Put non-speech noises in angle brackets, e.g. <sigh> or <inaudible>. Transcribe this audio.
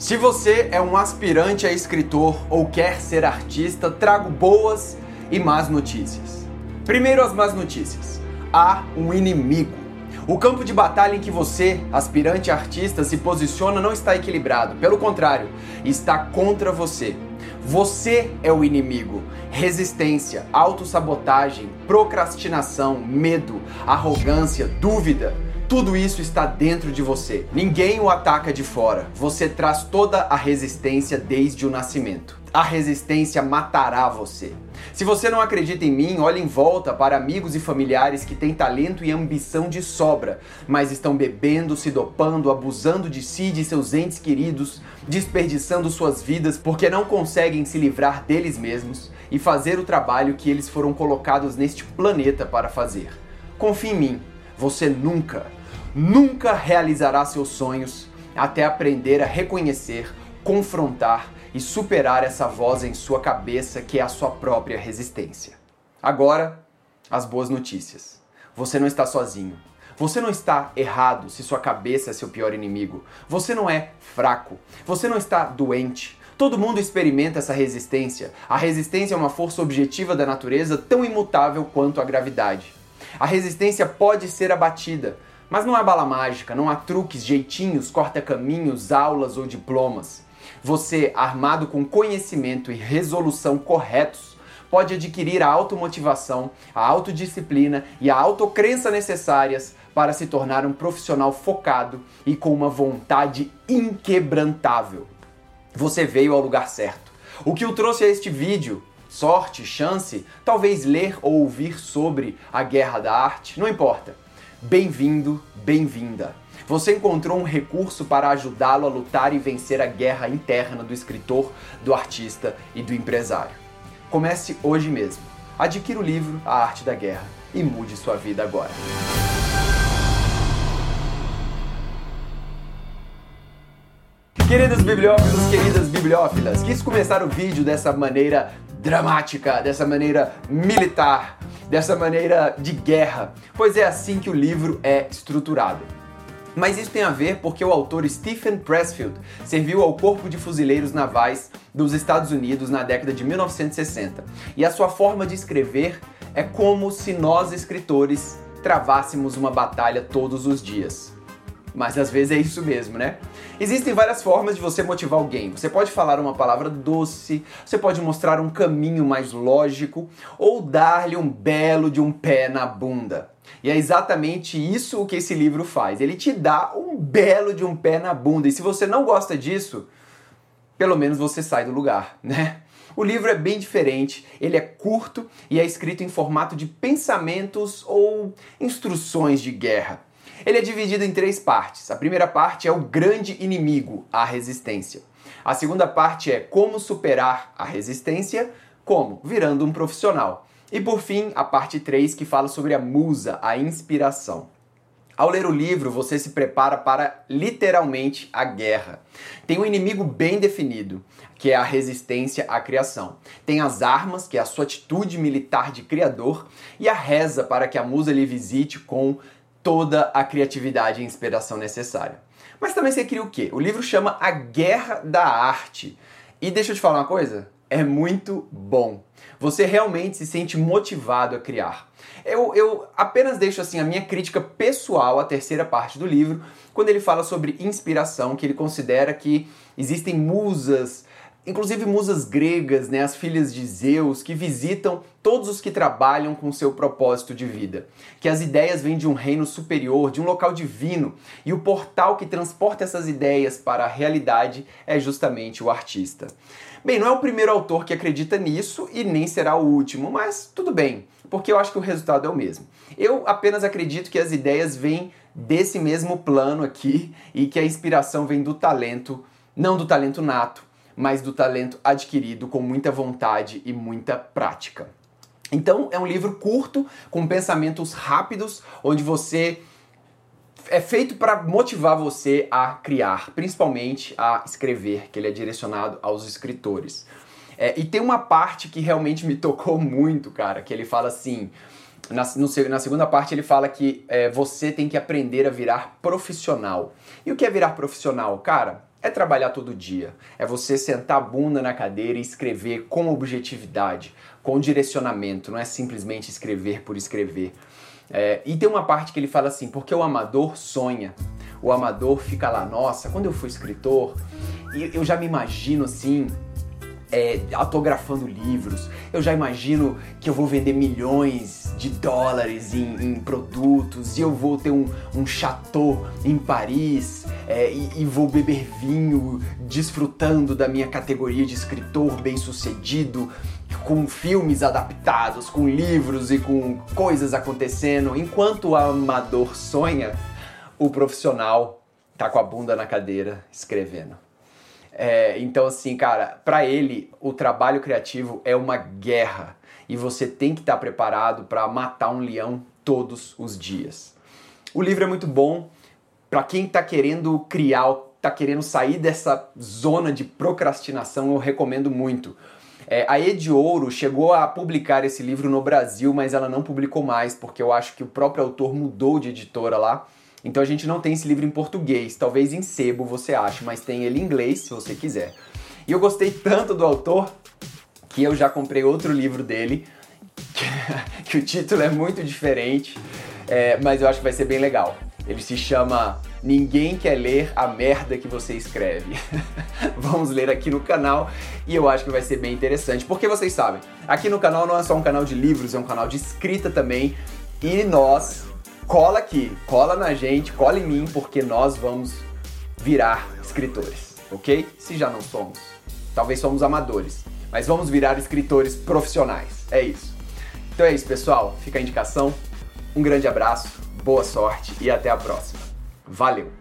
Se você é um aspirante a escritor ou quer ser artista, trago boas e más notícias. Primeiro, as más notícias. Há um inimigo. O campo de batalha em que você, aspirante artista, se posiciona não está equilibrado. Pelo contrário, está contra você. Você é o inimigo. Resistência, autossabotagem, procrastinação, medo, arrogância, dúvida tudo isso está dentro de você. Ninguém o ataca de fora. Você traz toda a resistência desde o nascimento. A resistência matará você. Se você não acredita em mim, olhe em volta para amigos e familiares que têm talento e ambição de sobra, mas estão bebendo, se dopando, abusando de si e de seus entes queridos, desperdiçando suas vidas porque não conseguem se livrar deles mesmos e fazer o trabalho que eles foram colocados neste planeta para fazer. Confie em mim, você nunca nunca realizará seus sonhos até aprender a reconhecer, confrontar e superar essa voz em sua cabeça que é a sua própria resistência. Agora, as boas notícias. Você não está sozinho. Você não está errado se sua cabeça é seu pior inimigo. Você não é fraco. Você não está doente. Todo mundo experimenta essa resistência. A resistência é uma força objetiva da natureza tão imutável quanto a gravidade. A resistência pode ser abatida, mas não há bala mágica, não há truques, jeitinhos, corta-caminhos, aulas ou diplomas. Você, armado com conhecimento e resolução corretos, pode adquirir a automotivação, a autodisciplina e a autocrença necessárias para se tornar um profissional focado e com uma vontade inquebrantável. Você veio ao lugar certo. O que o trouxe a este vídeo? Sorte, chance, talvez ler ou ouvir sobre a guerra da arte, não importa. Bem-vindo, bem-vinda. Você encontrou um recurso para ajudá-lo a lutar e vencer a guerra interna do escritor, do artista e do empresário. Comece hoje mesmo. Adquira o livro A Arte da Guerra e mude sua vida agora. Queridos bibliófilos, queridas bibliófilas, quis começar o vídeo dessa maneira dramática, dessa maneira militar, dessa maneira de guerra, pois é assim que o livro é estruturado. Mas isso tem a ver porque o autor Stephen Pressfield serviu ao Corpo de Fuzileiros Navais dos Estados Unidos na década de 1960. E a sua forma de escrever é como se nós escritores travássemos uma batalha todos os dias. Mas às vezes é isso mesmo, né? Existem várias formas de você motivar alguém. Você pode falar uma palavra doce, você pode mostrar um caminho mais lógico ou dar-lhe um belo de um pé na bunda. E é exatamente isso o que esse livro faz. Ele te dá um belo de um pé na bunda. E se você não gosta disso, pelo menos você sai do lugar, <laughs> né? O livro é bem diferente, ele é curto e é escrito em formato de pensamentos ou instruções de guerra. Ele é dividido em três partes. A primeira parte é o grande inimigo, a resistência. A segunda parte é como superar a resistência, como virando um profissional. E por fim, a parte 3 que fala sobre a musa, a inspiração. Ao ler o livro, você se prepara para literalmente a guerra. Tem um inimigo bem definido, que é a resistência à criação. Tem as armas, que é a sua atitude militar de criador, e a reza para que a musa lhe visite com toda a criatividade e inspiração necessária. Mas também você cria o quê? O livro chama A Guerra da Arte. E deixa eu te falar uma coisa, é muito bom. Você realmente se sente motivado a criar. Eu, eu apenas deixo assim a minha crítica pessoal à terceira parte do livro, quando ele fala sobre inspiração, que ele considera que existem musas inclusive musas gregas, né, as filhas de Zeus, que visitam todos os que trabalham com seu propósito de vida. Que as ideias vêm de um reino superior, de um local divino, e o portal que transporta essas ideias para a realidade é justamente o artista. Bem, não é o primeiro autor que acredita nisso e nem será o último, mas tudo bem, porque eu acho que o resultado é o mesmo. Eu apenas acredito que as ideias vêm desse mesmo plano aqui e que a inspiração vem do talento, não do talento nato, mas do talento adquirido com muita vontade e muita prática. Então, é um livro curto, com pensamentos rápidos, onde você é feito para motivar você a criar, principalmente a escrever, que ele é direcionado aos escritores. É, e tem uma parte que realmente me tocou <laughs> muito, cara, que ele fala assim. Na, no, na segunda parte ele fala que é, você tem que aprender a virar profissional. E o que é virar profissional? Cara, É trabalhar todo dia. É você sentar a bunda na cadeira e escrever com objetividade, com direcionamento. Não é simplesmente escrever por escrever. É, e tem uma parte que ele fala assim: porque o amador sonha. O amador fica lá, nossa, quando eu fui escritor, eu já me imagino assim, é, autografando livros. Eu já imagino que eu vou vender milhões de dólares em, em produtos e eu vou ter um, um chateau em Paris é, e, e, vou beber vinho desfrutando da minha categoria de escritor bem-sucedido, com filmes adaptados, com livros e com coisas acontecendo. Enquanto o amador sonha, o profissional tá com a bunda na cadeira escrevendo. É, então, assim, cara, para ele, o trabalho criativo é uma guerra e você tem que estar tá preparado para matar um leão todos os dias. O livro é muito bom para quem está querendo criar, está querendo sair dessa zona de procrastinação. Eu recomendo muito. É, a Ed Ouro chegou a publicar esse livro no Brasil, mas ela não publicou mais porque eu acho que o próprio autor mudou de editora lá. Então a gente não tem esse livro em português, talvez em sebo você ache, mas tem ele em inglês se você quiser. E eu gostei tanto do autor que eu já comprei outro livro dele, que, <laughs> que o título é muito diferente, é, mas eu acho que vai ser bem legal. Ele se chama Ninguém Quer Ler a Merda que Você Escreve. <laughs> Vamos ler aqui no canal e eu acho que vai ser bem interessante, porque vocês sabem, aqui no canal não é só um canal de livros, é um canal de escrita também, e nós cola aqui, cola na gente, cola em mim, porque nós vamos virar escritores, ok? Se já não somos. Talvez somos amadores, mas vamos virar escritores profissionais. É isso. Então é isso, pessoal. Fica a indicação. Um grande abraço, boa sorte e até a próxima. Valeu!